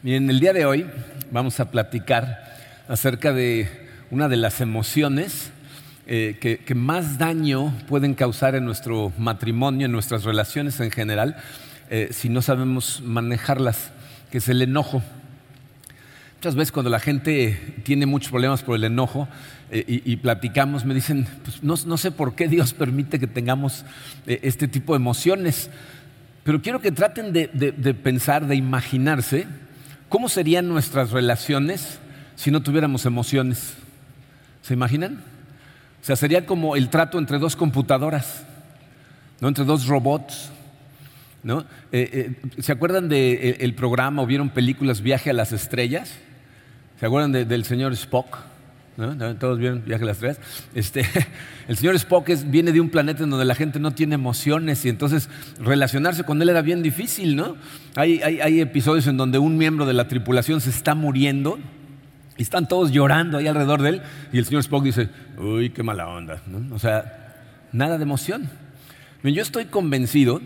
Miren, el día de hoy vamos a platicar acerca de una de las emociones eh, que, más daño pueden causar en nuestro matrimonio, en nuestras relaciones en general, eh, si no sabemos manejarlas, que es el enojo. Muchas veces cuando la gente tiene muchos problemas por el enojo eh, y, platicamos, me dicen, pues no, sé por qué Dios permite que tengamos este tipo de emociones, pero quiero que traten de pensar, de imaginarse ¿Cómo serían nuestras relaciones si no tuviéramos emociones? ¿Se imaginan? O sea, sería como el trato entre dos computadoras, ¿no? entre dos robots. ¿no? Eh, eh, ¿Se acuerdan del de, programa o vieron películas Viaje a las Estrellas? ¿Se acuerdan del señor Spock? Todos vieron Viaje a las Estrellas. Este, el señor Spock viene de un planeta en donde la gente no tiene emociones y entonces relacionarse con él era bien difícil, ¿no? Hay, hay, episodios en donde un miembro de la tripulación se está muriendo y están todos llorando ahí alrededor de él y el señor Spock dice, uy, qué mala onda, O sea, nada de emoción. Yo estoy convencido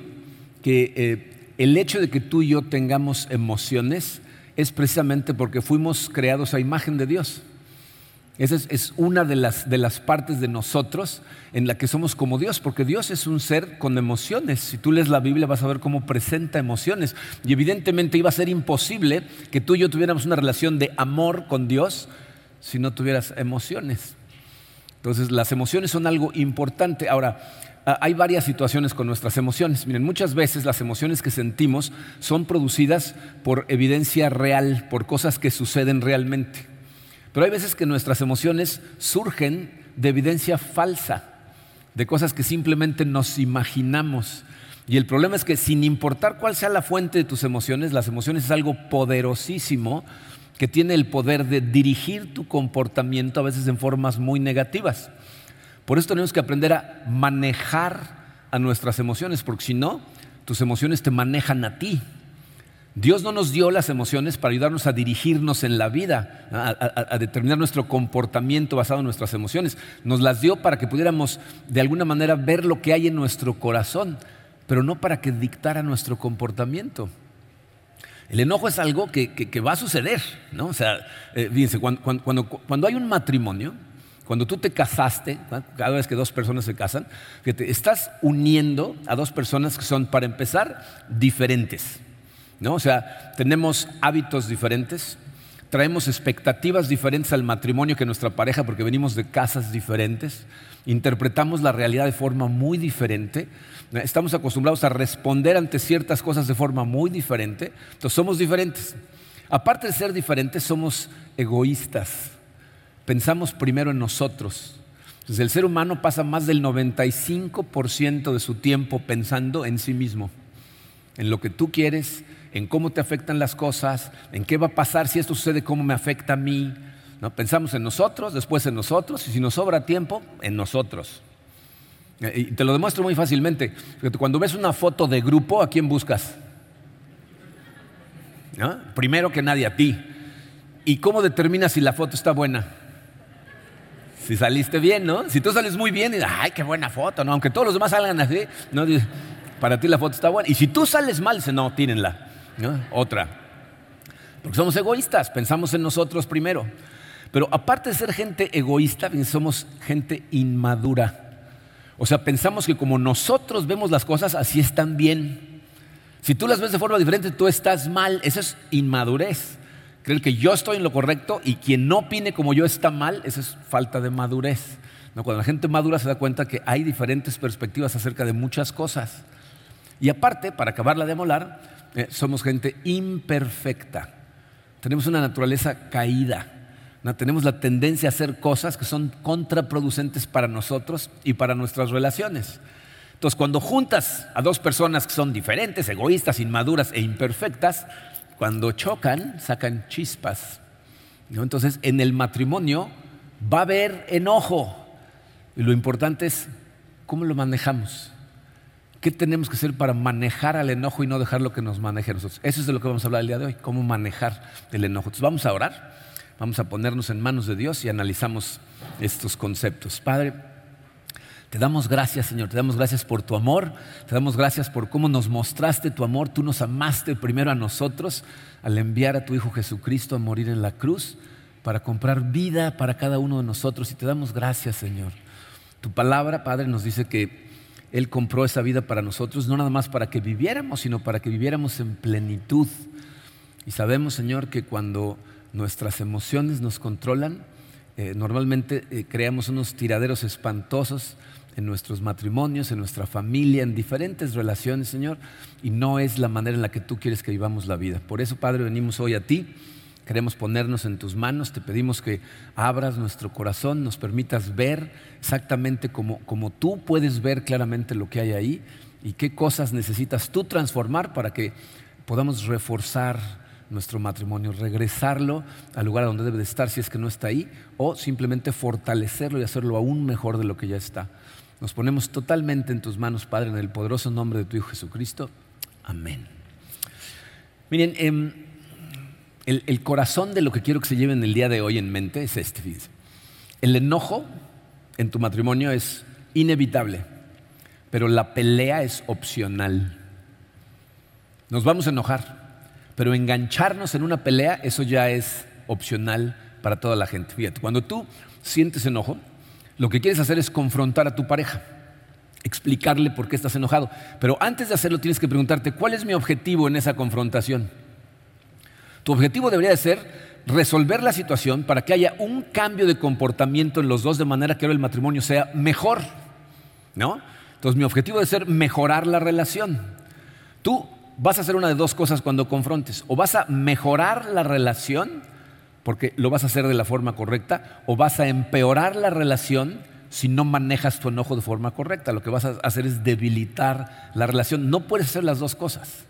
que eh, el hecho de que tú y yo tengamos emociones es precisamente porque fuimos creados a imagen de Dios. Esa es, una de las, de las, partes de nosotros en la que somos como Dios, porque Dios es un ser con emociones. Si tú lees la Biblia vas a ver cómo presenta emociones. Y evidentemente iba a ser imposible que tú y yo tuviéramos una relación de amor con Dios si no tuvieras emociones. Entonces las emociones son algo importante. Ahora, hay varias situaciones con nuestras emociones. Miren, muchas veces las emociones que sentimos son producidas por evidencia real, por cosas que suceden realmente. Pero hay veces que nuestras emociones surgen de evidencia falsa, de cosas que simplemente nos imaginamos. Y el problema es que sin importar cuál sea la fuente de tus emociones, las emociones es algo poderosísimo que tiene el poder de dirigir tu comportamiento a veces en formas muy negativas. Por eso tenemos que aprender a manejar a nuestras emociones, porque si no, tus emociones te manejan a ti. Dios no nos dio las emociones para ayudarnos a dirigirnos en la vida, a, determinar nuestro comportamiento basado en nuestras emociones. Nos las dio para que pudiéramos de alguna manera ver lo que hay en nuestro corazón, pero no para que dictara nuestro comportamiento. El enojo es algo que, va a suceder, ¿no? O sea, eh, fíjense, cuando, hay un matrimonio, cuando tú te casaste, cada vez que dos personas se casan, fíjate, estás uniendo a dos personas que son, para empezar, diferentes. ¿No? O sea, tenemos hábitos diferentes, traemos expectativas diferentes al matrimonio que nuestra pareja porque venimos de casas diferentes, interpretamos la realidad de forma muy diferente, estamos acostumbrados a responder ante ciertas cosas de forma muy diferente, entonces somos diferentes. Aparte de ser diferentes, somos egoístas, pensamos primero en nosotros. Entonces el ser humano pasa más del 95% de su tiempo pensando en sí mismo, en lo que tú quieres, en cómo te afectan las cosas, en qué va a pasar si esto sucede, cómo me afecta a mí. ¿No? Pensamos en nosotros, después en nosotros, y si nos sobra tiempo, en nosotros. Eh, y te lo demuestro muy fácilmente. Cuando ves una foto de grupo, ¿a quién buscas? Primero que nadie a ti. ¿Y cómo determinas si la foto está buena? Si saliste bien, ¿no? Si tú sales muy bien, y ay, qué buena foto, ¿no? Aunque todos los demás salgan así, ¿no? para ti la foto está buena. Y si tú sales mal, dice, no, tírenla. Otra. Porque somos egoístas, pensamos en nosotros primero. Pero aparte de ser gente egoísta, somos gente inmadura. O sea, pensamos que como nosotros vemos las cosas, así están bien. Si tú las ves de forma diferente, tú estás mal. Eso es inmadurez. Creer que yo estoy en lo correcto y quien no opine como yo está mal, eso es falta de madurez. Cuando la gente madura se da cuenta que hay diferentes perspectivas acerca de muchas cosas. Y aparte, para acabarla de molar, eh, somos gente imperfecta. Tenemos una naturaleza caída. Tenemos la tendencia a hacer cosas que son contraproducentes para nosotros y para nuestras relaciones. Entonces, cuando juntas a dos personas que son diferentes, egoístas, inmaduras e imperfectas, cuando chocan, sacan chispas. Entonces, en el matrimonio va a haber enojo. Y lo importante es cómo lo manejamos. ¿Qué tenemos que hacer para manejar al enojo y no dejar lo que nos maneje a nosotros? Eso es de lo que vamos a hablar el día de hoy, cómo manejar el enojo. Entonces vamos a orar, vamos a ponernos en manos de Dios y analizamos estos conceptos. Padre, Te damos gracias, Señor, te damos gracias por tu amor, te damos gracias por cómo nos mostraste tu amor, tú nos amaste primero a nosotros al enviar a tu Hijo Jesucristo a morir en la cruz para comprar vida para cada uno de nosotros y te damos gracias, Señor. Tu palabra, Padre, nos dice que Él compró esa vida para nosotros, no nada más para que viviéramos, sino para que viviéramos en plenitud. Y sabemos, Señor, que cuando nuestras emociones nos controlan, eh, normalmente eh, creamos unos tiraderos espantosos en nuestros matrimonios, en nuestra familia, en diferentes relaciones, Señor, y no es la manera en la que tú quieres que vivamos la vida. Por eso, Padre, venimos hoy a ti, queremos ponernos en tus manos, te pedimos que abras nuestro corazón, nos permitas ver exactamente como, tú puedes ver claramente lo que hay ahí y qué cosas necesitas tú transformar para que podamos reforzar nuestro matrimonio, regresarlo al lugar donde debe de estar si es que no está ahí, o simplemente fortalecerlo y hacerlo aún mejor de lo que ya está. Nos ponemos totalmente en tus manos, Padre, en el poderoso nombre de tu Hijo Jesucristo. Amén. Miren, em, el, corazón de lo que quiero que se lleven el día de hoy en mente es este. El enojo en tu matrimonio es inevitable, pero la pelea es opcional. Nos vamos a enojar, pero engancharnos en una pelea, eso ya es opcional para toda la gente. Fíjate, cuando tú sientes enojo, lo que quieres hacer es confrontar a tu pareja, explicarle por qué estás enojado. Pero antes de hacerlo tienes que preguntarte, ¿cuál es mi objetivo en esa confrontación? Tu objetivo debería de ser resolver la situación para que haya un cambio de comportamiento en los dos de manera que ahora el matrimonio sea mejor. ¿No? Entonces mi objetivo debe ser mejorar la relación. Tú vas a hacer una de dos cosas cuando confrontes. O vas a mejorar la relación porque lo vas a hacer de la forma correcta o vas a empeorar la relación si no manejas tu enojo de forma correcta. Lo que vas a hacer es debilitar la relación. No puedes hacer las dos cosas.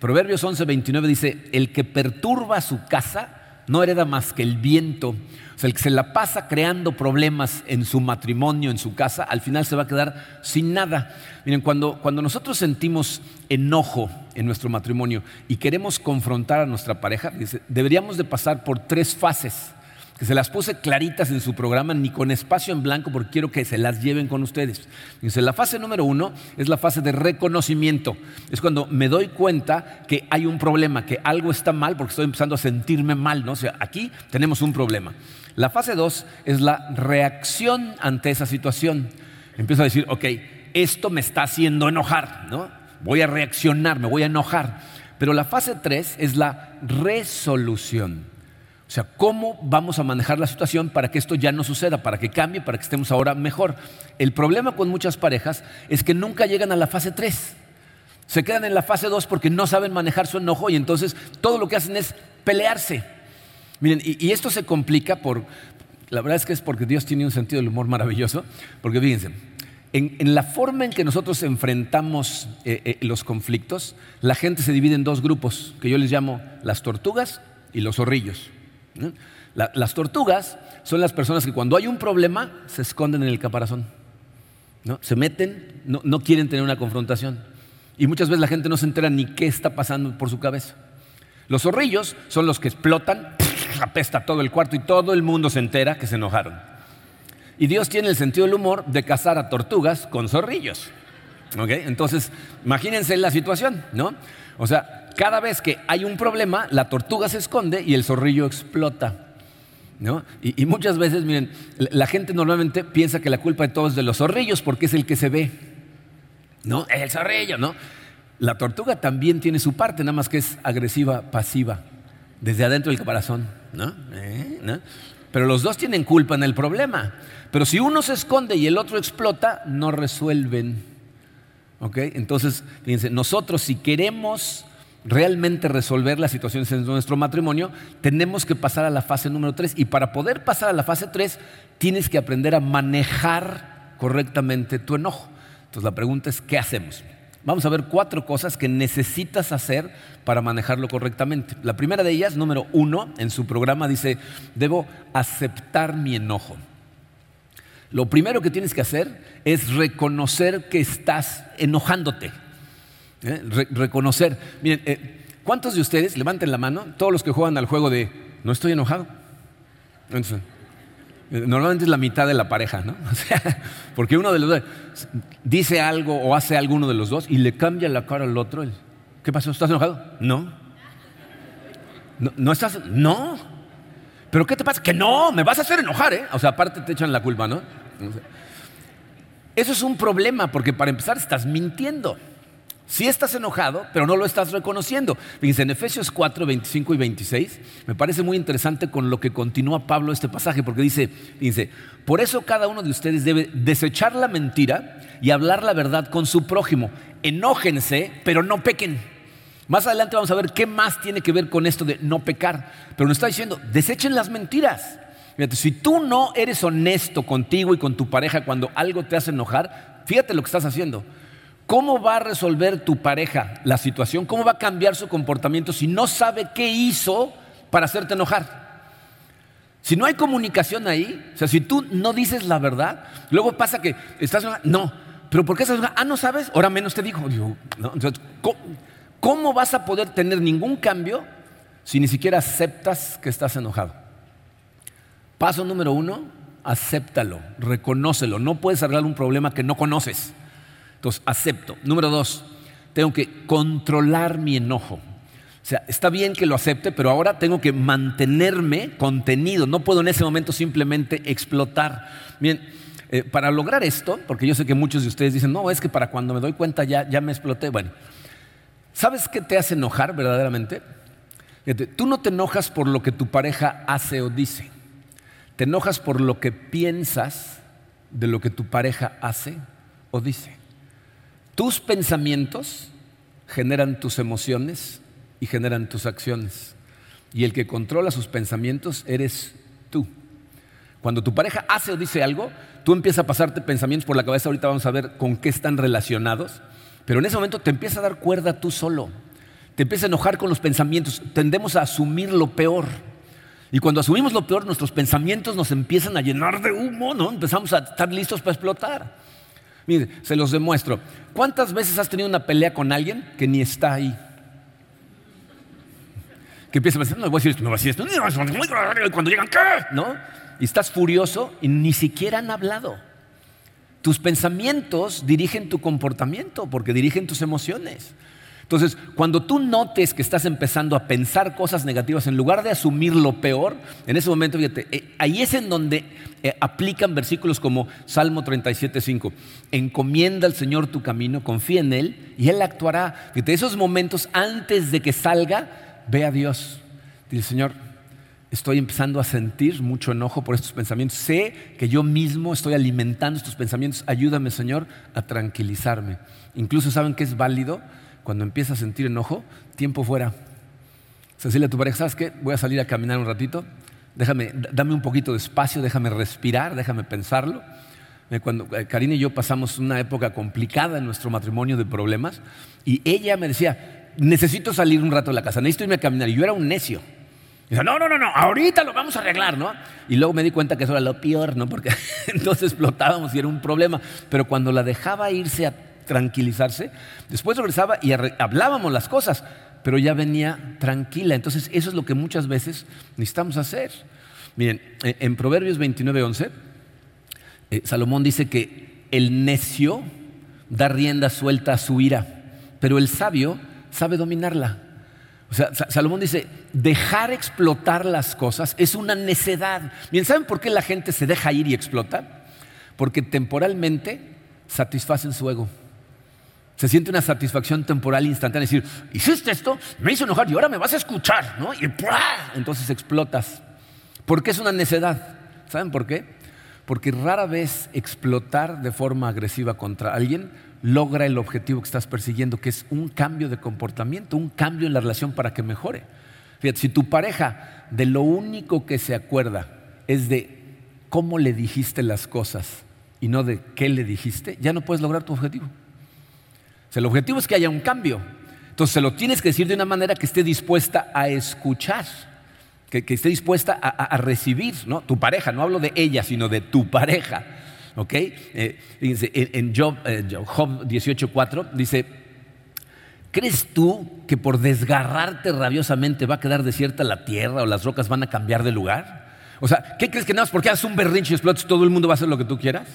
Proverbios 11, 29 dice, el que perturba su casa no hereda más que el viento. O sea, el que se la pasa creando problemas en su matrimonio, en su casa, al final se va a quedar sin nada. Miren, cuando, cuando nosotros sentimos enojo en nuestro matrimonio y queremos confrontar a nuestra pareja, deberíamos de pasar por tres fases que se las puse claritas en su programa, ni con espacio en blanco, porque quiero que se las lleven con ustedes. Dice, la fase número uno es la fase de reconocimiento. Es cuando me doy cuenta que hay un problema, que algo está mal, porque estoy empezando a sentirme mal, ¿no? O sea, aquí tenemos un problema. La fase dos es la reacción ante esa situación. Empiezo a decir, ok, esto me está haciendo enojar, ¿no? Voy a reaccionar, me voy a enojar. Pero la fase tres es la resolución. O sea, ¿cómo vamos a manejar la situación para que esto ya no suceda, para que cambie, para que estemos ahora mejor? El problema con muchas parejas es que nunca llegan a la fase 3. Se quedan en la fase 2 porque no saben manejar su enojo y entonces todo lo que hacen es pelearse. Miren, y, esto se complica por, la verdad es que es porque Dios tiene un sentido del humor maravilloso, porque fíjense, en, la forma en que nosotros enfrentamos eh, eh, los conflictos, la gente se divide en dos grupos, que yo les llamo las tortugas y los zorrillos las tortugas son las personas que cuando hay un problema se esconden en el caparazón. ¿no? Se meten, no, quieren tener una confrontación. Y muchas veces la gente no se entera ni qué está pasando por su cabeza. Los zorrillos son los que explotan, apesta todo el cuarto y todo el mundo se entera que se enojaron. Y Dios tiene el sentido del humor de cazar a tortugas con zorrillos. Entonces, imagínense la situación, ¿no? O sea, cada vez que hay un problema, la tortuga se esconde y el zorrillo explota. Y, muchas veces, miren, la gente normalmente piensa que la culpa de todo es de los zorrillos porque es el que se ve. ¿No? El zorrillo, ¿no? La tortuga también tiene su parte, nada más que es agresiva, pasiva, desde adentro del caparazón. ¿Eh? ¿No? Pero los dos tienen culpa en el problema. Pero si uno se esconde y el otro explota, no resuelven. ¿Ok? Entonces, fíjense, nosotros si queremos realmente resolver las situaciones en nuestro matrimonio, tenemos que pasar a la fase número 3. Y para poder pasar a la fase 3, tienes que aprender a manejar correctamente tu enojo. Entonces la pregunta es, ¿qué hacemos? Vamos a ver cuatro cosas que necesitas hacer para manejarlo correctamente. La primera de ellas, número uno, en su programa dice, debo aceptar mi enojo. Lo primero que tienes que hacer es reconocer que estás enojándote. ¿Eh? reconocer. Miren, eh, ¿cuántos de ustedes, levanten la mano, todos los que juegan al juego de no estoy enojado? Eh, normalmente es la mitad de la pareja, ¿no? O sea, porque uno de los dos dice algo o hace alguno de los dos y le cambia la cara al otro. ¿Qué pasó? ¿Estás enojado? No. ¿No, no estás? No. ¿Pero qué te pasa? Que no, me vas a hacer enojar, ¿eh? O sea, aparte te echan la culpa, ¿no? Eso es un problema porque para empezar estás mintiendo. Sí estás enojado, pero no lo estás reconociendo. Fíjense, en Efesios 4, 25 y 26, me parece muy interesante con lo que continúa Pablo este pasaje, porque dice, dice, por eso cada uno de ustedes debe desechar la mentira y hablar la verdad con su prójimo. Enójense, pero no pequen. Más adelante vamos a ver qué más tiene que ver con esto de no pecar. Pero nos está diciendo, desechen las mentiras. Fíjate, si tú no eres honesto contigo y con tu pareja cuando algo te hace enojar, fíjate lo que estás haciendo ¿Cómo va a resolver tu pareja la situación? ¿Cómo va a cambiar su comportamiento si no sabe qué hizo para hacerte enojar? Si no hay comunicación ahí, o sea, si tú no dices la verdad, luego pasa que estás no, pero ¿por qué estás Ah, no sabes, ahora menos te digo. ¿cómo, vas a poder tener ningún cambio si ni siquiera aceptas que estás enojado? Paso número uno, acéptalo, reconócelo. No puedes arreglar un problema que no conoces. Entonces, acepto. Número dos, tengo que controlar mi enojo. O sea, está bien que lo acepte, pero ahora tengo que mantenerme contenido. No puedo en ese momento simplemente explotar. Bien, eh, para lograr esto, porque yo sé que muchos de ustedes dicen, no, es que para cuando me doy cuenta ya, ya me exploté. Bueno, ¿sabes qué te hace enojar verdaderamente? tú no te enojas por lo que tu pareja hace o dice. Te enojas por lo que piensas de lo que tu pareja hace o dice. Tus pensamientos generan tus emociones y generan tus acciones. Y el que controla sus pensamientos eres tú. Cuando tu pareja hace o dice algo, tú empiezas a pasarte pensamientos por la cabeza. Ahorita vamos a ver con qué están relacionados. Pero en ese momento te empieza a dar cuerda tú solo. Te empieza a enojar con los pensamientos. Tendemos a asumir lo peor. Y cuando asumimos lo peor, nuestros pensamientos nos empiezan a llenar de humo, ¿no? Empezamos a estar listos para explotar. Mire, se los demuestro. ¿Cuántas veces has tenido una pelea con alguien que ni está ahí? Que empieza a pensar, no voy a decir esto, no voy a decir esto, cuando llegan, ¿qué? ¿No? Y estás furioso y ni siquiera han hablado. Tus pensamientos dirigen tu comportamiento porque dirigen tus emociones. Entonces, cuando tú notes que estás empezando a pensar cosas negativas, en lugar de asumir lo peor, en ese momento, fíjate, eh, ahí es en donde eh, aplican versículos como Salmo 37.5. Encomienda al Señor tu camino, confía en Él y Él actuará. Fíjate, esos momentos antes de que salga, ve a Dios. Dice, Señor, estoy empezando a sentir mucho enojo por estos pensamientos. Sé que yo mismo estoy alimentando estos pensamientos. Ayúdame, Señor, a tranquilizarme. Incluso saben que es válido cuando empieza a sentir enojo, tiempo fuera. Cecilia, tu pareja, ¿sabes qué? Voy a salir a caminar un ratito. Déjame, dame un poquito de espacio, déjame respirar, déjame pensarlo. Eh, cuando eh, Karina y yo pasamos una época complicada en nuestro matrimonio de problemas y ella me decía, necesito salir un rato de la casa, necesito irme a caminar. Y yo era un necio. Y no, no, no, no, ahorita lo vamos a arreglar, ¿no? Y luego me di cuenta que eso era lo peor, ¿no? Porque entonces explotábamos y era un problema. Pero cuando la dejaba irse a tranquilizarse. Después regresaba y hablábamos las cosas, pero ya venía tranquila. Entonces, eso es lo que muchas veces necesitamos hacer. Miren, e, en Proverbios 29, 11, eh, Salomón dice que el necio da rienda suelta a su ira, pero el sabio sabe dominarla. O sea, Salomón dice, dejar explotar las cosas es una necedad. Bien, ¿saben por qué la gente se deja ir y explota? Porque temporalmente satisfacen su ego. Se siente una satisfacción temporal instantánea. Decir, hiciste esto, me hizo enojar y ahora me vas a escuchar, ¿no? Y entonces explotas. ¿Por qué es una necedad? ¿Saben por qué? Porque rara vez explotar de forma agresiva contra alguien logra el objetivo que estás persiguiendo, que es un cambio de comportamiento, un cambio en la relación para que mejore. Si tu pareja de lo único que se acuerda es de cómo le dijiste las cosas y no de qué le dijiste, ya no puedes lograr tu objetivo el objetivo es que haya un cambio. Entonces se lo tienes que decir de una manera que esté dispuesta a escuchar, que, esté dispuesta a, recibir, ¿no? Tu pareja, no hablo de ella, sino de tu pareja. ¿Ok? Eh, en Job, eh, Job 18.4 dice, ¿crees tú que por desgarrarte rabiosamente va a quedar desierta la tierra o las rocas van a cambiar de lugar? O sea, ¿qué crees que nada más porque haces un berrinche y explotes todo el mundo va a hacer lo que tú quieras?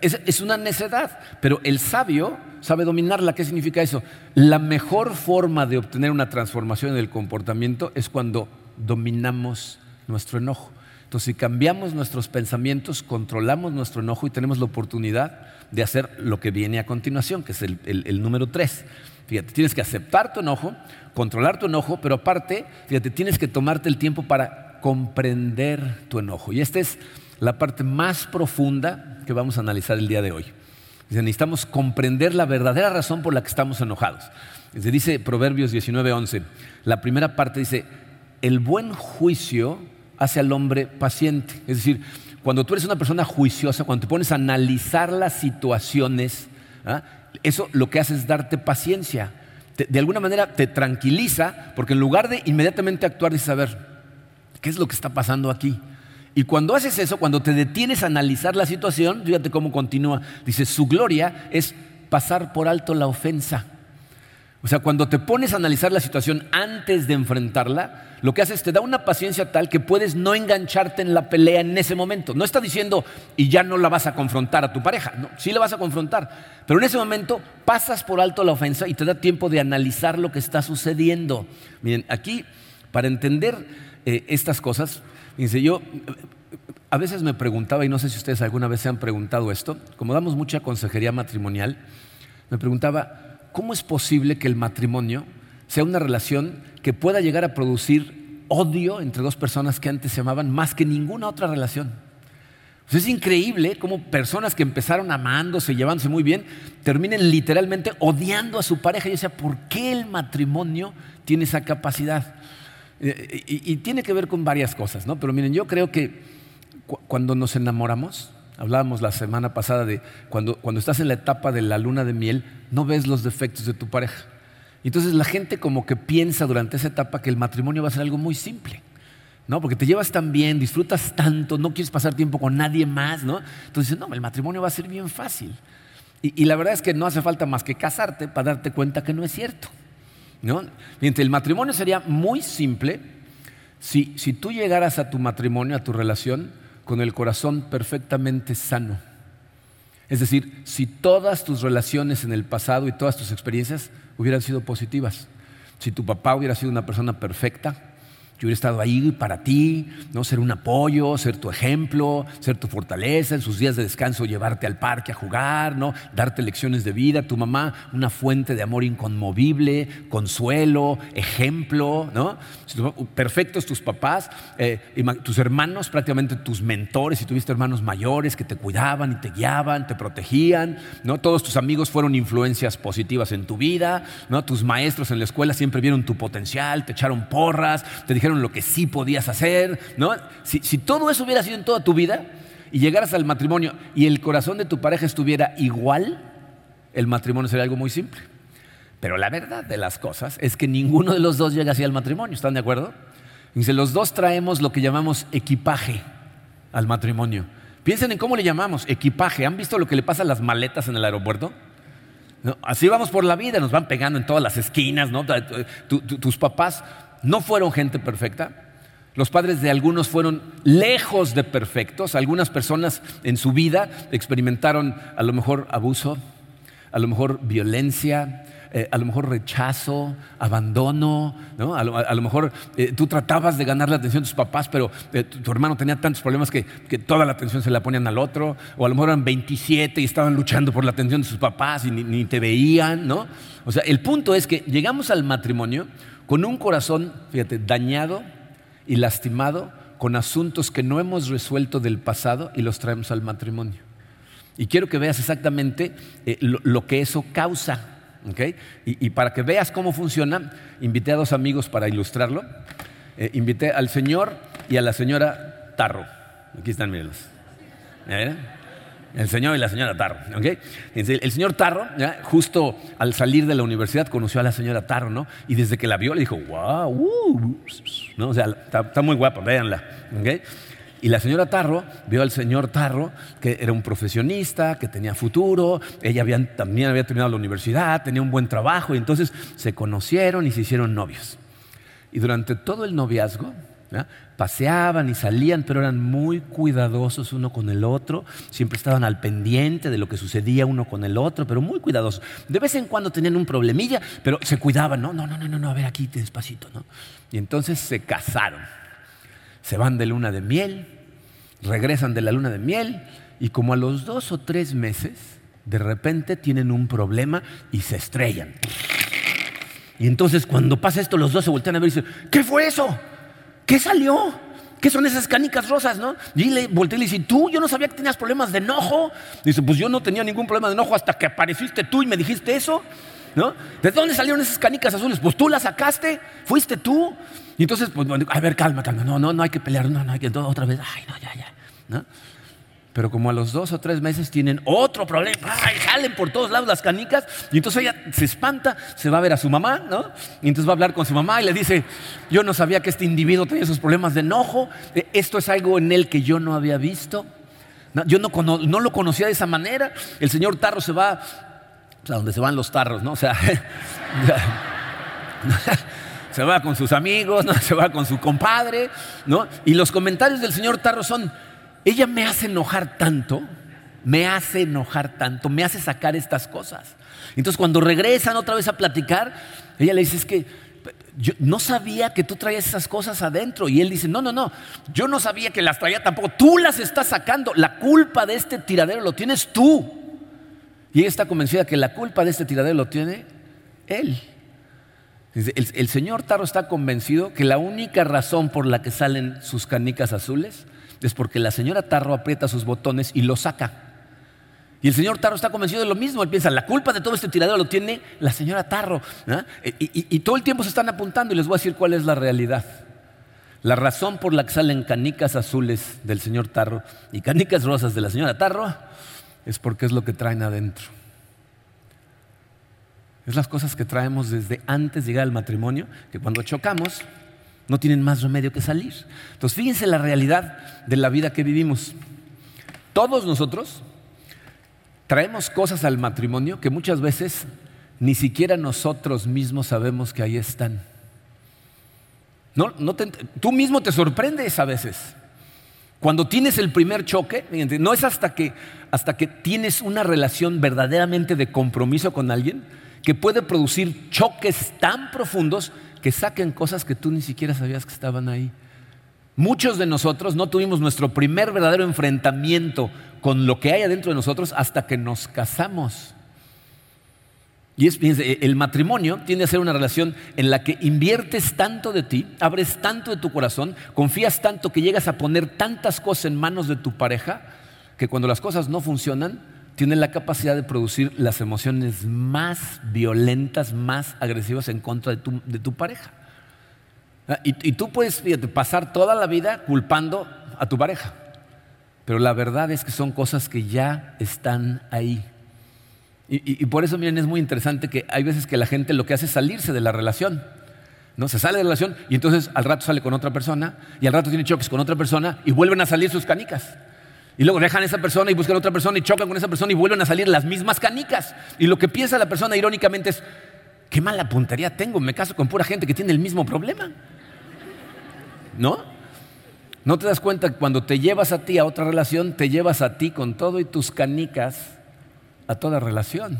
Es, una necedad, pero el sabio sabe dominarla. ¿Qué significa eso? La mejor forma de obtener una transformación en el comportamiento es cuando dominamos nuestro enojo. Entonces, si cambiamos nuestros pensamientos, controlamos nuestro enojo y tenemos la oportunidad de hacer lo que viene a continuación, que es el, el número tres. Fíjate, tienes que aceptar tu enojo, controlar tu enojo, pero aparte, fíjate, tienes que tomarte el tiempo para comprender tu enojo. Y esta es la parte más profunda que vamos a analizar el día de hoy. necesitamos comprender la verdadera razón por la que estamos enojados. Dice Proverbios 19:11, la primera parte dice, el buen juicio hace al hombre paciente. Es decir, cuando tú eres una persona juiciosa, cuando te pones a analizar las situaciones, ¿ah? eso lo que hace es darte paciencia. de alguna manera te tranquiliza, porque en lugar de inmediatamente actuar, dices, a ver, ¿qué es lo que está pasando aquí? Y cuando haces eso, cuando te detienes a analizar la situación, fíjate cómo continúa. Dice, su gloria es pasar por alto la ofensa. O sea, cuando te pones a analizar la situación antes de enfrentarla, lo que haces te da una paciencia tal que puedes no engancharte en la pelea en ese momento. No está diciendo y ya no la vas a confrontar a tu pareja. No, sí la vas a confrontar. Pero en ese momento pasas por alto la ofensa y te da tiempo de analizar lo que está sucediendo. Miren, aquí, para entender eh, estas cosas, Dice, yo a veces me preguntaba, y no sé si ustedes alguna vez se han preguntado esto, como damos mucha consejería matrimonial, me preguntaba, ¿cómo es posible que el matrimonio sea una relación que pueda llegar a producir odio entre dos personas que antes se amaban más que ninguna otra relación? Es increíble cómo personas que empezaron amándose, llevándose muy bien, terminen literalmente odiando a su pareja. Y decía, ¿por qué el matrimonio tiene esa capacidad? Eh, y, tiene que ver con varias cosas, ¿no? Pero miren, yo creo que cuando nos enamoramos, hablábamos la semana pasada de cuando, cuando estás en la etapa de la luna de miel, no ves los defectos de tu pareja. Entonces la gente como que piensa durante esa etapa que el matrimonio va a ser algo muy simple. ¿no? Porque te llevas tan bien, disfrutas tanto, no quieres pasar tiempo con nadie más, ¿no? Entonces, no, el matrimonio va a ser bien fácil. Y, y, la verdad es que no hace falta más que casarte para darte cuenta que no es cierto. ¿No? el matrimonio sería muy simple si, si tú llegaras a tu matrimonio, a tu relación, con el corazón perfectamente sano. Es decir, si todas tus relaciones en el pasado y todas tus experiencias hubieran sido positivas. Si tu papá hubiera sido una persona perfecta, yo hubiera estado ahí para ti, ¿no? ser un apoyo, ser tu ejemplo, ser tu fortaleza, en sus días de descanso llevarte al parque a jugar, ¿no? darte lecciones de vida, tu mamá una fuente de amor inconmovible, consuelo, ejemplo, ¿no? perfectos tus papás, eh, tus hermanos, prácticamente tus mentores, si tuviste hermanos mayores que te cuidaban y te guiaban, te protegían, ¿no? todos tus amigos fueron influencias positivas en tu vida, ¿no? tus maestros en la escuela siempre vieron tu potencial, te echaron porras, te dijeron dijeron lo que sí podías hacer, ¿no? Si, si todo eso hubiera sido en toda tu vida y llegaras al matrimonio y el corazón de tu pareja estuviera igual, el matrimonio sería algo muy simple. Pero la verdad de las cosas es que ninguno de los dos llega así al matrimonio, ¿están de acuerdo? Dice, los dos traemos lo que llamamos equipaje al matrimonio. Piensen en cómo le llamamos, equipaje. ¿Han visto lo que le pasa a las maletas en el aeropuerto? Así vamos por la vida, nos van pegando en todas las esquinas, ¿no? tus papás no fueron gente perfecta. Los padres de algunos fueron lejos de perfectos. Algunas personas en su vida experimentaron a lo mejor abuso, a lo mejor violencia, eh, a lo mejor rechazo, abandono, ¿no? a, lo, mejor eh, tú tratabas de ganar la atención de tus papás, pero eh, tu, hermano tenía tantos problemas que, toda la atención se la ponían al otro, o a lo mejor eran 27 y estaban luchando por la atención de sus papás y ni, ni te veían, ¿no? O sea, el punto es que llegamos al matrimonio con un corazón, fíjate, dañado y lastimado con asuntos que no hemos resuelto del pasado y los traemos al matrimonio. Y quiero que veas exactamente eh, lo, que eso causa. Y, para que veas cómo funciona, invité a dos amigos para ilustrarlo. Eh, invité al señor y a la señora Tarro. Aquí están, mírenlos. El señor y la señora Tarro. El señor Tarro, justo al salir de la universidad, conoció a la señora Tarro, ¿no? Y desde que la vio le dijo, wow, uh", ¿no? O sea, está, muy guapa, véanla. Y la señora Tarro vio al señor Tarro, que era un profesionista, que tenía futuro, ella también había terminado la universidad, tenía un buen trabajo, y entonces se conocieron y se hicieron novios. Y durante todo el noviazgo, Paseaban y salían, pero eran muy cuidadosos uno con el otro. Siempre estaban al pendiente de lo que sucedía uno con el otro, pero muy cuidadosos. De vez en cuando tenían un problemilla, pero se cuidaban. No, no, no, no, no, a ver aquí despacito. ¿no? Y entonces se casaron. Se van de luna de miel, regresan de la luna de miel y como a los dos o tres meses, de repente tienen un problema y se estrellan. Y entonces cuando pasa esto, los dos se voltean a ver y dicen, ¿qué fue eso? ¿Qué salió? ¿Qué son esas canicas rosas, no? Y le volteé y le dice, ¿tú? Yo no sabía que tenías problemas de enojo. Dice, pues yo no tenía ningún problema de enojo hasta que apareciste tú y me dijiste eso. ¿No? ¿De dónde salieron esas canicas azules? Pues tú las sacaste, fuiste tú. Y entonces, pues, a ver, calma, calma, no, no, no hay que pelear, no, no hay que, otra vez, ay, no, ya, ya. ¿No? Pero como a los dos o tres meses tienen otro problema, ¡ay! salen por todos lados las canicas, y entonces ella se espanta, se va a ver a su mamá, ¿no? Y entonces va a hablar con su mamá y le dice, yo no sabía que este individuo tenía esos problemas de enojo, esto es algo en él que yo no había visto, yo no, no lo conocía de esa manera, el señor Tarro se va, o sea, donde se van los tarros, ¿no? O sea, se va con sus amigos, ¿no? se va con su compadre, ¿no? Y los comentarios del señor Tarro son, ella me hace enojar tanto, me hace enojar tanto, me hace sacar estas cosas. Entonces cuando regresan otra vez a platicar, ella le dice, es que yo no sabía que tú traías esas cosas adentro. Y él dice, no, no, no, yo no sabía que las traía tampoco. Tú las estás sacando. La culpa de este tiradero lo tienes tú. Y ella está convencida que la culpa de este tiradero lo tiene él. El, el señor Taro está convencido que la única razón por la que salen sus canicas azules es porque la señora Tarro aprieta sus botones y lo saca. Y el señor Tarro está convencido de lo mismo. Él piensa, la culpa de todo este tiradero lo tiene la señora Tarro. Y, y, todo el tiempo se están apuntando y les voy a decir cuál es la realidad. La razón por la que salen canicas azules del señor Tarro y canicas rosas de la señora Tarro es porque es lo que traen adentro. Es las cosas que traemos desde antes de llegar al matrimonio, que cuando chocamos no tienen más remedio que salir. Entonces, fíjense la realidad de la vida que vivimos. Todos nosotros traemos cosas al matrimonio que muchas veces ni siquiera nosotros mismos sabemos que ahí están. No, tú mismo te sorprendes a veces. Cuando tienes el primer choque, no es hasta que, hasta que tienes una relación verdaderamente de compromiso con alguien que puede producir choques tan profundos que saquen cosas que tú ni siquiera sabías que estaban ahí. Muchos de nosotros no tuvimos nuestro primer verdadero enfrentamiento con lo que hay adentro de nosotros hasta que nos casamos. Y es, el matrimonio tiende a ser una relación en la que inviertes tanto de ti, abres tanto de tu corazón, confías tanto que llegas a poner tantas cosas en manos de tu pareja, que cuando las cosas no funcionan, tiene la capacidad de producir las emociones más violentas, más agresivas en contra de tu, pareja. Ah, y, tú puedes pasar toda la vida culpando a tu pareja, pero la verdad es que son cosas que ya están ahí. Y, y, por eso, miren, es muy interesante que hay veces que la gente lo que hace es salirse de la relación. ¿no? Se sale de la relación y entonces al rato sale con otra persona y al rato tiene choques con otra persona y vuelven a salir sus canicas. Y luego dejan a esa persona y buscan a otra persona y chocan con esa persona y vuelven a salir las mismas canicas. Y lo que piensa la persona irónicamente es, qué mala puntería tengo, me caso con pura gente que tiene el mismo problema. ¿No? ¿No te das cuenta que cuando te llevas a ti a otra relación, te llevas a ti con todo y tus canicas a toda relación?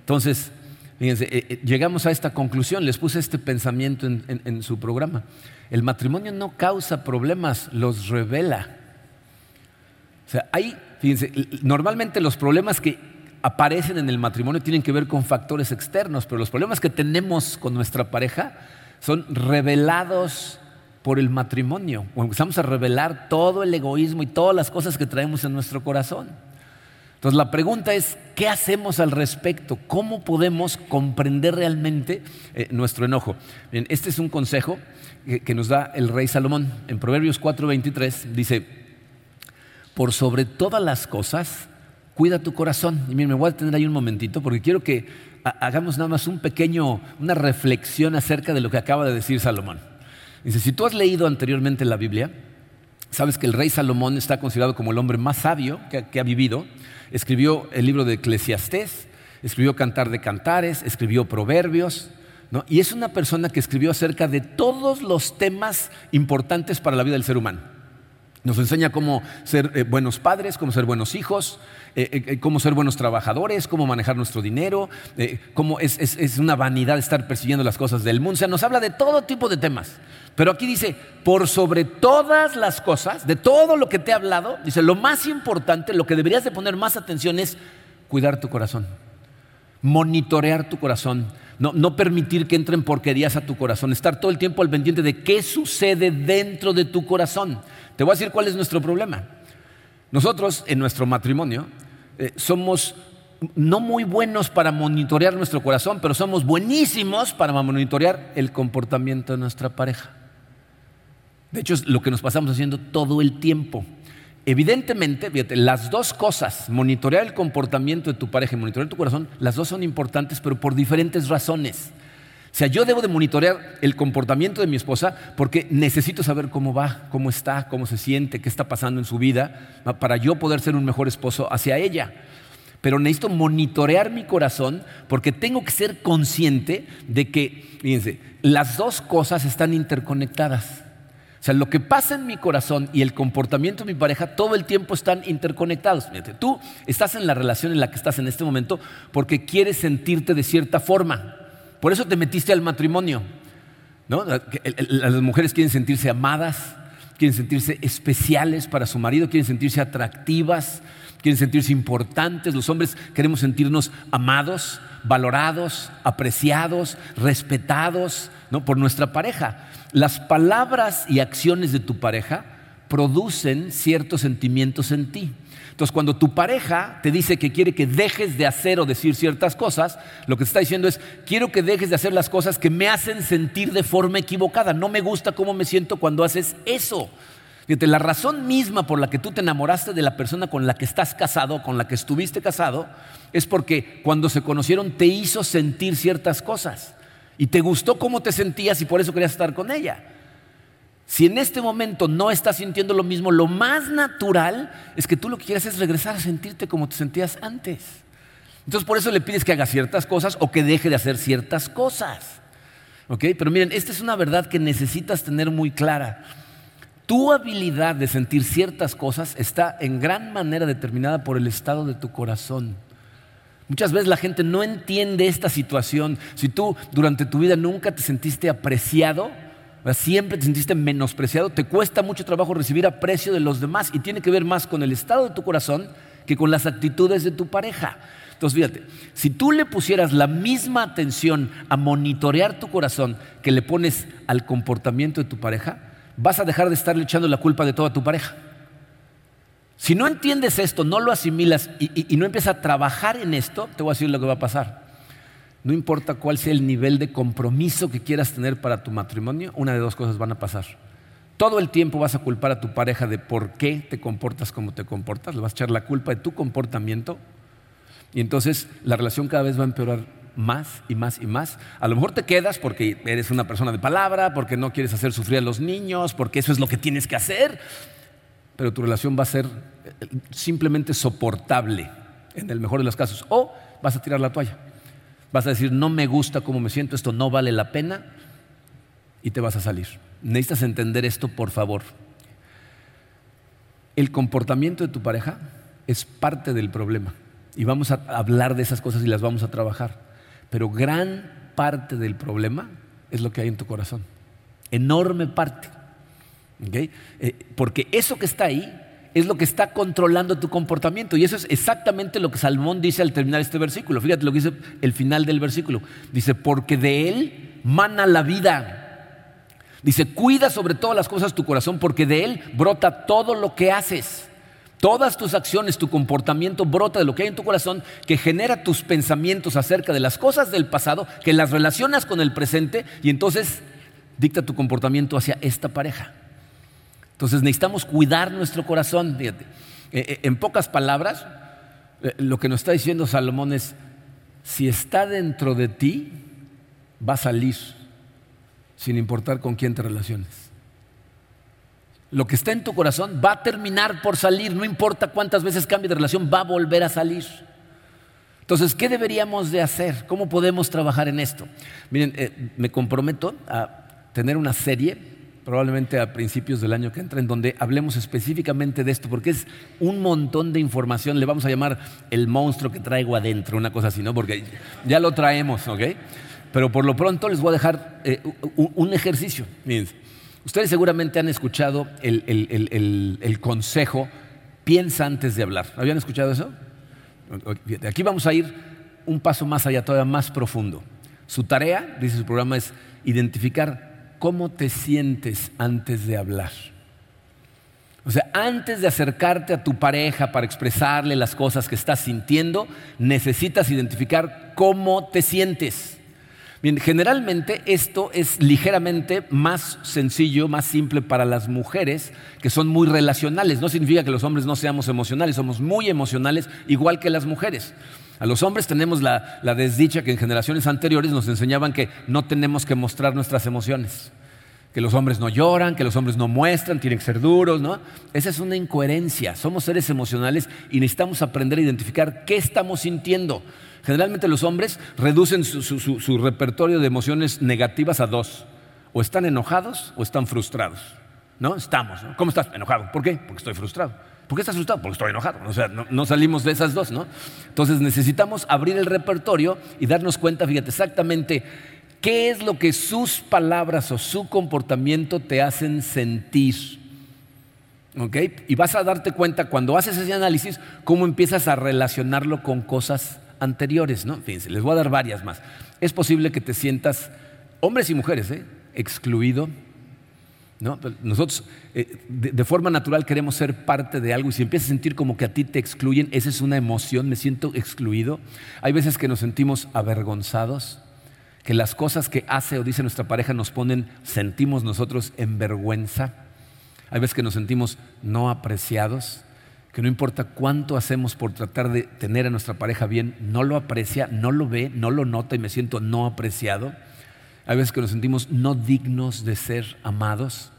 Entonces, fíjense, eh, eh, llegamos a esta conclusión, les puse este pensamiento en su programa. El matrimonio no causa problemas, los revela. O sea, hay, fíjense, normalmente los problemas que aparecen en el matrimonio tienen que ver con factores externos, pero los problemas que tenemos con nuestra pareja son revelados por el matrimonio. O empezamos a revelar todo el egoísmo y todas las cosas que traemos en nuestro corazón. Entonces la pregunta es, ¿qué hacemos al respecto? ¿Cómo podemos comprender realmente eh, nuestro enojo? Bien, este es un consejo que, que nos da el rey Salomón. En Proverbios 4:23 dice, por sobre todas las cosas, cuida tu corazón. Y miren, me voy a tener ahí un momentito porque quiero que hagamos nada más un pequeño, una reflexión acerca de lo que acaba de decir Salomón. Dice, si tú has leído anteriormente la Biblia, sabes que el rey Salomón está considerado como el hombre más sabio que, ha vivido. Escribió el libro de Eclesiastés, escribió Cantar de Cantares, escribió Proverbios, Y es una persona que escribió acerca de todos los temas importantes para la vida del ser humano. Nos enseña cómo ser eh, buenos padres, cómo ser buenos hijos, eh, eh, cómo ser buenos trabajadores, cómo manejar nuestro dinero, cómo es, es, una vanidad estar persiguiendo las cosas del mundo. O sea, nos habla de todo tipo de temas. Pero aquí dice, por sobre todas las cosas, de todo lo que te he hablado, dice, lo más importante, lo que deberías de poner más atención es cuidar tu corazón, monitorear tu corazón, no, permitir que entren porquerías a tu corazón, estar todo el tiempo al pendiente de qué sucede dentro de tu corazón. Te voy a decir cuál es nuestro problema. Nosotros en nuestro matrimonio eh, somos no muy buenos para monitorear nuestro corazón, pero somos buenísimos para monitorear el comportamiento de nuestra pareja. De hecho, es lo que nos pasamos haciendo todo el tiempo. Evidentemente, fíjate, las dos cosas, monitorear el comportamiento de tu pareja y monitorear tu corazón, las dos son importantes, pero por diferentes razones. O sea, yo debo de monitorear el comportamiento de mi esposa porque necesito saber cómo va, cómo está, cómo se siente, qué está pasando en su vida, para yo poder ser un mejor esposo hacia ella. Pero necesito monitorear mi corazón porque tengo que ser consciente de que, fíjense, las dos cosas están interconectadas. O sea, lo que pasa en mi corazón y el comportamiento de mi pareja todo el tiempo están interconectados. tú estás en la relación en la que estás en este momento porque quieres sentirte de cierta forma. Por eso te metiste al matrimonio. Las mujeres quieren sentirse amadas, quieren sentirse especiales para su marido, quieren sentirse atractivas, quieren sentirse importantes. Los hombres queremos sentirnos amados, valorados, apreciados, respetados por nuestra pareja. Las palabras y acciones de tu pareja producen ciertos sentimientos en ti. Entonces, cuando tu pareja te dice que quiere que dejes de hacer o decir ciertas cosas, lo que te está diciendo es, quiero que dejes de hacer las cosas que me hacen sentir de forma equivocada. No me gusta cómo me siento cuando haces eso. Fíjate, la razón misma por la que tú te enamoraste de la persona con la que estás casado, con la que estuviste casado, es porque cuando se conocieron te hizo sentir ciertas cosas y te gustó cómo te sentías y por eso querías estar con ella. Si en este momento no estás sintiendo lo mismo, lo más natural es que tú lo que quieras es regresar a sentirte como te sentías antes. Entonces por eso le pides que haga ciertas cosas o que deje de hacer ciertas cosas. ¿Ok? Pero miren, esta es una verdad que necesitas tener muy clara. Tu habilidad de sentir ciertas cosas está en gran manera determinada por el estado de tu corazón. Muchas veces la gente no entiende esta situación. Si tú durante tu vida nunca te sentiste apreciado, siempre te sentiste menospreciado, te cuesta mucho trabajo recibir aprecio de los demás y tiene que ver más con el estado de tu corazón que con las actitudes de tu pareja. Entonces, fíjate, si tú le pusieras la misma atención a monitorear tu corazón que le pones al comportamiento de tu pareja, vas a dejar de estarle echando la culpa de toda tu pareja. Si no entiendes esto, no lo asimilas y, no empiezas a trabajar en esto, te voy a decir lo que va a pasar. No importa cuál sea el nivel de compromiso que quieras tener para tu matrimonio, una de dos cosas van a pasar. Todo el tiempo vas a culpar a tu pareja de por qué te comportas como te comportas, le vas a echar la culpa de tu comportamiento y entonces la relación cada vez va a empeorar más y más y más. A lo mejor te quedas porque eres una persona de palabra, porque no quieres hacer sufrir a los niños, porque eso es lo que tienes que hacer, pero tu relación va a ser simplemente soportable en el mejor de los casos. O vas a tirar la toalla. Vas a decir, no me gusta cómo me siento, esto no vale la pena y te vas a salir. Necesitas entender esto, por favor. El comportamiento de tu pareja es parte del problema y vamos a hablar de esas cosas y las vamos a trabajar. Pero gran parte del problema es lo que hay en tu corazón. Enorme parte. Eh, porque eso que está ahí es lo que está controlando tu comportamiento. Y eso es exactamente lo que Salmón dice al terminar este versículo. Fíjate lo que dice el final del versículo. Dice, porque de él mana la vida. Dice, cuida sobre todas las cosas tu corazón, porque de él brota todo lo que haces. Todas tus acciones, tu comportamiento brota de lo que hay en tu corazón, que genera tus pensamientos acerca de las cosas del pasado, que las relacionas con el presente y entonces dicta tu comportamiento hacia esta pareja. Entonces necesitamos cuidar nuestro corazón. Eh, eh, en pocas palabras, eh, lo que nos está diciendo Salomón es, si está dentro de ti, va a salir, sin importar con quién te relaciones. Lo que está en tu corazón va a terminar por salir, no importa cuántas veces cambie de relación, va a volver a salir. Entonces, ¿qué deberíamos de hacer? ¿Cómo podemos trabajar en esto? Miren, me comprometo a tener una serie, probablemente a principios del año que entra, en donde hablemos específicamente de esto, porque es un montón de información, le vamos a llamar el monstruo que traigo adentro, una cosa así, ¿no? Porque ya lo traemos, ¿ok? Pero por lo pronto les voy a dejar eh, un ejercicio. Ustedes seguramente han escuchado el, consejo, piensa antes de hablar. ¿Habían escuchado eso? Aquí vamos a ir un paso más allá, todavía más profundo. Su tarea, dice su programa, es identificar cómo te sientes antes de hablar. O sea, antes de acercarte a tu pareja para expresarle las cosas que estás sintiendo, necesitas identificar cómo te sientes. Bien, generalmente esto es ligeramente más sencillo, más simple para las mujeres que son muy relacionales. No significa que los hombres no seamos emocionales, somos muy emocionales igual que las mujeres. A los hombres tenemos la, desdicha que en generaciones anteriores nos enseñaban que no tenemos que mostrar nuestras emociones que los hombres no lloran, que los hombres no muestran, tienen que ser duros, ¿no? Esa es una incoherencia. Somos seres emocionales y necesitamos aprender a identificar qué estamos sintiendo. Generalmente los hombres reducen su, repertorio de emociones negativas a dos. O están enojados o están frustrados. ¿No? Estamos. ¿Cómo estás? Enojado. ¿Por qué? Porque estoy frustrado. ¿Por qué estás frustrado? Porque estoy enojado. O sea, no, salimos de esas dos, ¿no? Entonces necesitamos abrir el repertorio y darnos cuenta, fíjate, exactamente qué es lo que sus palabras o su comportamiento te hacen sentir. ¿Ok? Y vas a darte cuenta cuando haces ese análisis cómo empiezas a relacionarlo con cosas anteriores, ¿no? Fíjense, les voy a dar varias más. Es posible que te sientas, hombres y mujeres, ¿eh? excluido. ¿No? Nosotros eh, de, forma natural queremos ser parte de algo y si empiezas a sentir como que a ti te excluyen, esa es una emoción, me siento excluido. Hay veces que nos sentimos avergonzados, que las cosas que hace o dice nuestra pareja nos ponen, sentimos nosotros en vergüenza. Hay veces que nos sentimos no apreciados que no importa cuánto hacemos por tratar de tener a nuestra pareja bien, no lo aprecia, no lo ve, no lo nota y me siento no apreciado. Hay veces que nos sentimos no dignos de ser amados.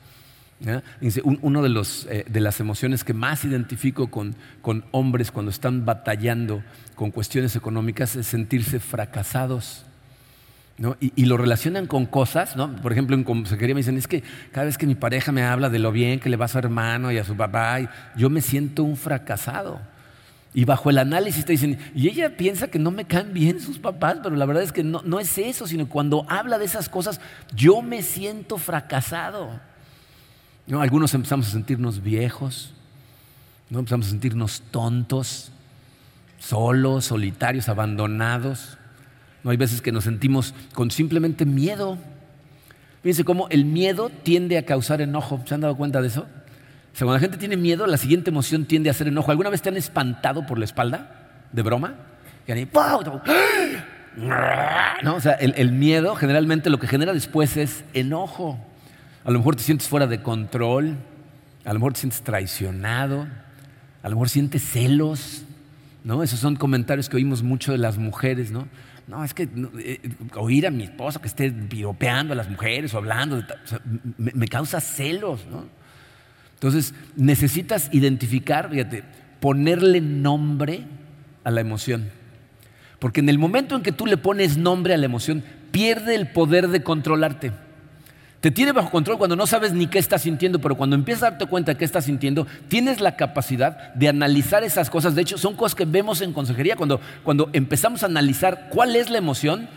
Uno de, los, eh, de las emociones que más identifico con, con hombres cuando están batallando con cuestiones económicas es sentirse fracasados. Y, lo relacionan con cosas. Por ejemplo, en consejería me dicen, es que cada vez que mi pareja me habla de lo bien que le va a su hermano y a su papá, yo me siento un fracasado. Y bajo el análisis te dicen, y ella piensa que no me caen bien sus papás, pero la verdad es que no, no es eso, sino cuando habla de esas cosas, yo me siento fracasado. ¿No? Algunos empezamos a sentirnos viejos, ¿no? empezamos a sentirnos tontos, solos, solitarios, abandonados. No hay veces que nos sentimos con simplemente miedo. Fíjense cómo el miedo tiende a causar enojo. ¿Se han dado cuenta de eso? O sea, cuando la gente tiene miedo, la siguiente emoción tiende a hacer enojo. ¿Alguna vez te han espantado por la espalda? ¿De broma? No, o sea, el, miedo generalmente lo que genera después es enojo. A lo mejor te sientes fuera de control, a lo mejor te sientes traicionado, a lo mejor sientes celos, ¿no? Esos son comentarios que oímos mucho de las mujeres, ¿no? No, es que eh, oír a mi esposo que esté piropeando a las mujeres o hablando, me, causa celos, ¿no? Entonces, necesitas identificar, fíjate, ponerle nombre a la emoción. Porque en el momento en que tú le pones nombre a la emoción, pierde el poder de controlarte. Te tiene bajo control cuando no sabes ni qué estás sintiendo, pero cuando empiezas a darte cuenta de qué estás sintiendo, tienes la capacidad de analizar esas cosas. De hecho, son cosas que vemos en consejería. Cuando, cuando empezamos a analizar cuál es la emoción,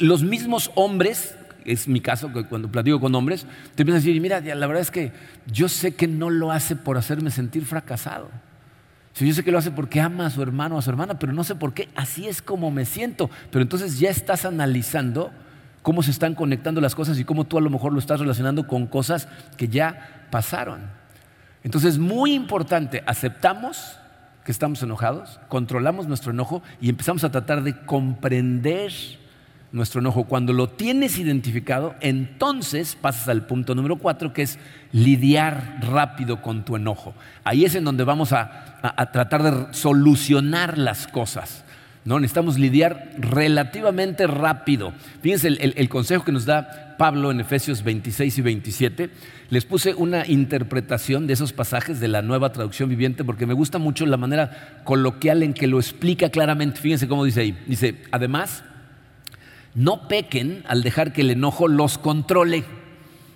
los mismos hombres, es mi caso, cuando platico con hombres, te empiezan a decir, mira, la verdad es que yo sé que no lo hace por hacerme sentir fracasado. yo sé que lo hace porque ama a su hermano o a su hermana, pero no sé por qué, así es como me siento. Pero entonces ya estás analizando cómo se están conectando las cosas y cómo tú a lo mejor lo estás relacionando con cosas que ya pasaron. Entonces, muy importante, aceptamos que estamos enojados, controlamos nuestro enojo y empezamos a tratar de comprender nuestro enojo. Cuando lo tienes identificado, entonces pasas al punto número cuatro, que es lidiar rápido con tu enojo. Ahí es en donde vamos a, tratar de solucionar las cosas. No, necesitamos lidiar relativamente rápido. Fíjense el, el, consejo que nos da Pablo en Efesios 26 y 27. Les puse una interpretación de esos pasajes de la nueva traducción viviente porque me gusta mucho la manera coloquial en que lo explica claramente. Fíjense cómo dice ahí. Dice, además, no pequen al dejar que el enojo los controle.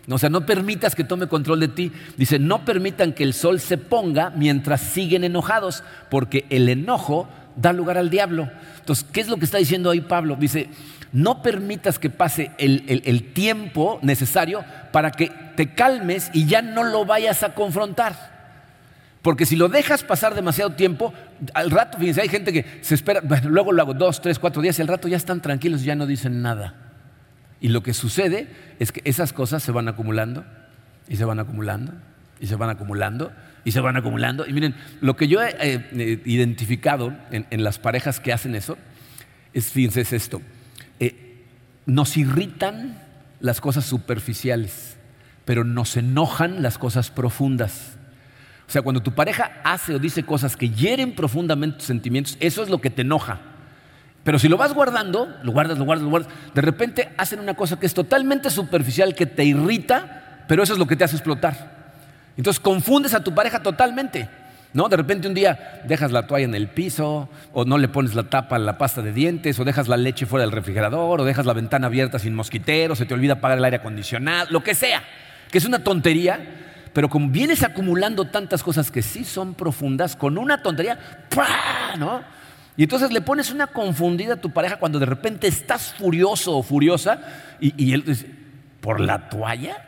O sea, no permitas que tome control de ti. Dice, no permitan que el sol se ponga mientras siguen enojados, porque el enojo da lugar al diablo. Entonces, ¿qué es lo que está diciendo ahí Pablo? Dice, no permitas que pase el, tiempo necesario para que te calmes y ya no lo vayas a confrontar. Porque si lo dejas pasar demasiado tiempo, al rato, fíjense, hay gente que se espera, luego lo hago dos, tres, cuatro días y al rato ya están tranquilos ya no dicen nada. Y lo que sucede es que esas cosas se van acumulando y se van acumulando y se van acumulando y se van acumulando. Y miren, lo que yo he eh, identificado en, las parejas que hacen eso es, fíjense, es esto. Eh, nos irritan las cosas superficiales, pero nos enojan las cosas profundas. O sea, cuando tu pareja hace o dice cosas que hieren profundamente tus sentimientos, eso es lo que te enoja. Pero si lo vas guardando, lo guardas, lo guardas, lo guardas, de repente hacen una cosa que es totalmente superficial, que te irrita, pero eso es lo que te hace explotar. Entonces confundes a tu pareja totalmente. ¿No? De repente un día dejas la toalla en el piso, o no le pones la tapa a la pasta de dientes, o dejas la leche fuera del refrigerador, o dejas la ventana abierta sin mosquitero, se te olvida apagar el aire acondicionado, lo que sea, que es una tontería, pero como vienes acumulando tantas cosas que sí son profundas, con una tontería, ¿no? Y entonces le pones una confundida a tu pareja cuando de repente estás furioso o furiosa, y, y él dice, ¿por la toalla?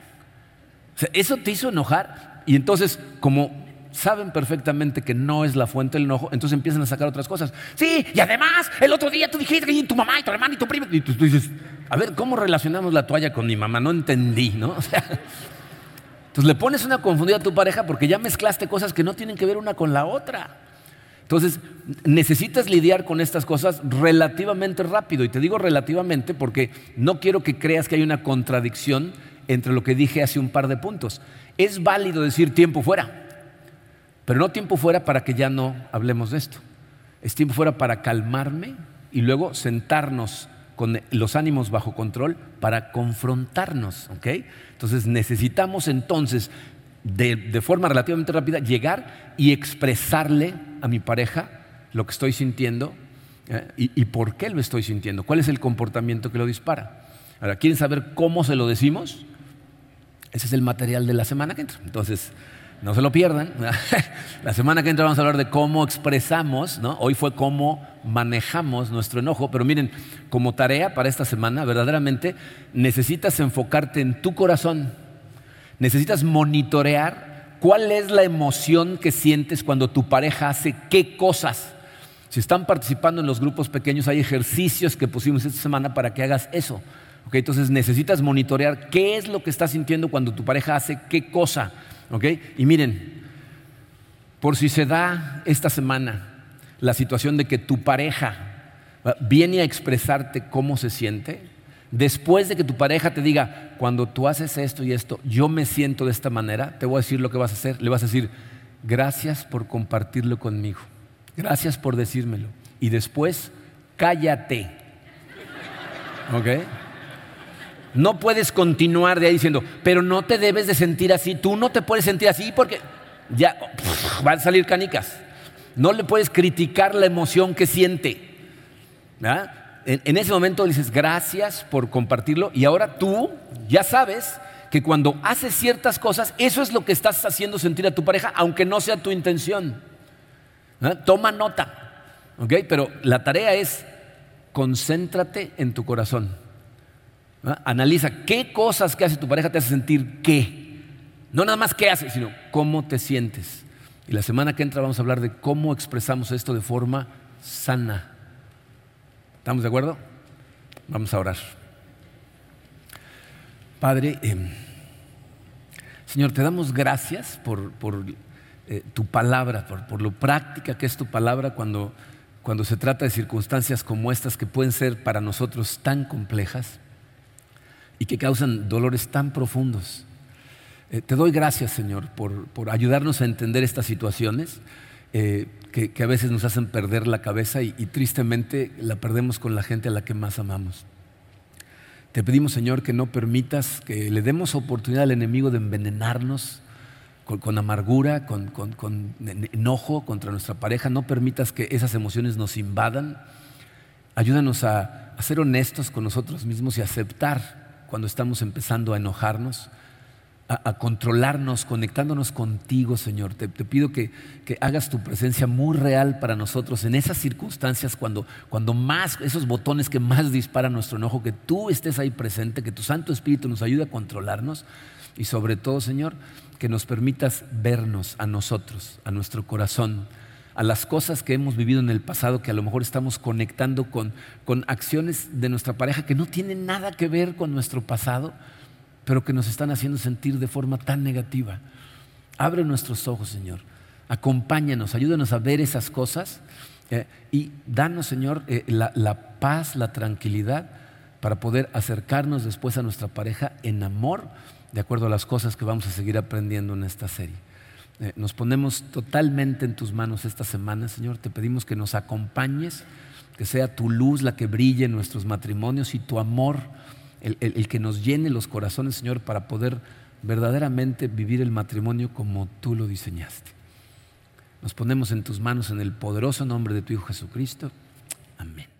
O sea, ¿eso te hizo enojar? Y entonces, como saben perfectamente que no es la fuente del enojo, entonces empiezan a sacar otras cosas. Sí, y además, el otro día tú dijiste que tu mamá y tu hermana y tu prima. Y tú, dices, a ver, ¿cómo relacionamos la toalla con mi mamá? No entendí, ¿no? entonces le pones una confundida a tu pareja porque ya mezclaste cosas que no tienen que ver una con la otra. Entonces, necesitas lidiar con estas cosas relativamente rápido. Y te digo relativamente porque no quiero que creas que hay una contradicción entre lo que dije hace un par de puntos. Es válido decir tiempo fuera, pero no tiempo fuera para que ya no hablemos de esto. Es tiempo fuera para calmarme y luego sentarnos con los ánimos bajo control para confrontarnos. Entonces necesitamos entonces de, forma relativamente rápida llegar y expresarle a mi pareja lo que estoy sintiendo ¿eh? y, y, por qué lo estoy sintiendo, cuál es el comportamiento que lo dispara. Ahora, ¿quieren saber cómo se lo decimos? Ese es el material de la semana que entra. Entonces, no se lo pierdan. la semana que entra vamos a hablar de cómo expresamos, ¿no? Hoy fue cómo manejamos nuestro enojo, pero miren, como tarea para esta semana, verdaderamente necesitas enfocarte en tu corazón. Necesitas monitorear cuál es la emoción que sientes cuando tu pareja hace qué cosas. Si están participando en los grupos pequeños, hay ejercicios que pusimos esta semana para que hagas eso. Entonces necesitas monitorear qué es lo que estás sintiendo cuando tu pareja hace qué cosa. Y miren, por si se da esta semana la situación de que tu pareja viene a expresarte cómo se siente, después de que tu pareja te diga, cuando tú haces esto y esto, yo me siento de esta manera, te voy a decir lo que vas a hacer. Le vas a decir, gracias por compartirlo conmigo, gracias por decírmelo. Y después, cállate. ¿Ok? No puedes continuar de ahí diciendo, pero no te debes de sentir así, tú no te puedes sentir así porque ya van a salir canicas. No le puedes criticar la emoción que siente. En, ese momento dices, gracias por compartirlo y ahora tú ya sabes que cuando haces ciertas cosas, eso es lo que estás haciendo sentir a tu pareja, aunque no sea tu intención. Toma nota. Pero la tarea es, concéntrate en tu corazón. Analiza qué cosas que hace tu pareja te hace sentir qué. No nada más qué hace, sino cómo te sientes. Y la semana que entra vamos a hablar de cómo expresamos esto de forma sana. ¿Estamos de acuerdo? Vamos a orar. Padre, em, Señor, te damos gracias por, eh, tu palabra, por, por, lo práctica que es tu palabra cuando, cuando se trata de circunstancias como estas que pueden ser para nosotros tan complejas y que causan dolores tan profundos. Eh, te doy gracias, Señor, por, ayudarnos a entender estas situaciones eh, que, a veces nos hacen perder la cabeza y, tristemente la perdemos con la gente a la que más amamos. Te pedimos, Señor, que no permitas que le demos oportunidad al enemigo de envenenarnos con, amargura, con, con, enojo contra nuestra pareja. No permitas que esas emociones nos invadan. Ayúdanos a, a ser honestos con nosotros mismos y aceptar cuando estamos empezando a enojarnos a, controlarnos, conectándonos contigo, Señor. Te, pido que, hagas tu presencia muy real para nosotros en esas circunstancias cuando, cuando más, esos botones que más disparan nuestro enojo, que tú estés ahí presente, que tu Santo Espíritu nos ayude a controlarnos y sobre todo, Señor, que nos permitas vernos a nosotros, a nuestro corazón, a las cosas que hemos vivido en el pasado, que a lo mejor estamos conectando con, con acciones de nuestra pareja que no tienen nada que ver con nuestro pasado pero que nos están haciendo sentir de forma tan negativa. Abre nuestros ojos, Señor. Acompáñanos, ayúdanos a ver esas cosas eh, y danos, Señor, eh, la, paz, la tranquilidad para poder acercarnos después a nuestra pareja en amor, de acuerdo a las cosas que vamos a seguir aprendiendo en esta serie. Eh, nos ponemos totalmente en tus manos esta semana, Señor. Te pedimos que nos acompañes, que sea tu luz la que brille en nuestros matrimonios y tu amor el, que nos llene los corazones, Señor, para poder verdaderamente vivir el matrimonio como tú lo diseñaste. Nos ponemos en tus manos en el poderoso nombre de tu Hijo Jesucristo. Amén.